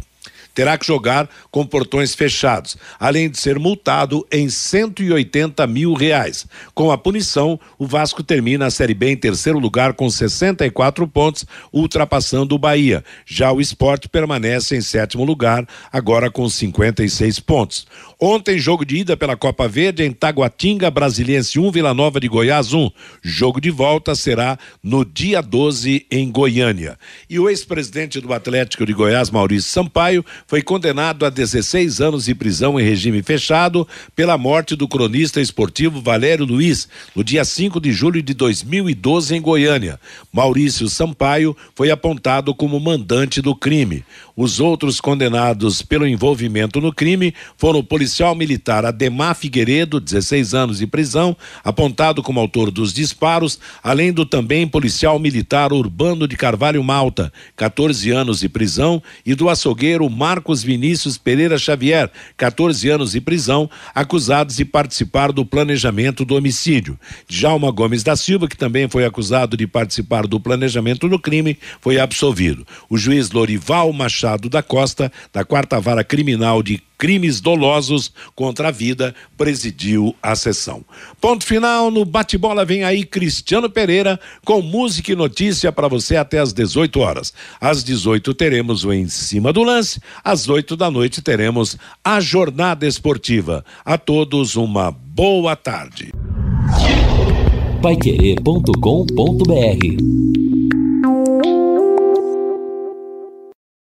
terá que jogar com portões fechados, além de ser multado em 180 mil reais. Com a punição, o Vasco termina a Série B em terceiro lugar com 64 pontos, ultrapassando o Bahia. Já o esporte permanece em sétimo lugar, agora com 56 pontos. Ontem, jogo de ida pela Copa Verde em Taguatinga, Brasiliense 1, Vila Nova de Goiás 1. Jogo de volta será no dia 12 em Goiânia. E o ex-presidente do Atlético de Goiás, Maurício Sampaio, foi condenado a 16 anos de prisão em regime fechado pela morte do cronista esportivo Valério Luiz, no dia 5 de julho de 2012 em Goiânia. Maurício Sampaio foi apontado como mandante do crime. Os outros condenados pelo envolvimento no crime foram o policial militar Ademar Figueiredo, 16 anos de prisão, apontado como autor dos disparos, além do também policial militar Urbano de Carvalho Malta, 14 anos de prisão, e do açougueiro Marcos Vinícius Pereira Xavier, 14 anos de prisão, acusados de participar do planejamento do homicídio. Djalma Gomes da Silva, que também foi acusado de participar do planejamento do crime, foi absolvido. O juiz Lorival Machado da Costa, da quarta vara criminal de crimes dolosos contra a vida, presidiu a sessão. Ponto final no bate-bola vem aí Cristiano Pereira com música e notícia para você até às 18 horas. Às 18 teremos o em cima do lance, às 8 da noite teremos a jornada esportiva. A todos uma boa tarde. Paiquerê.com.br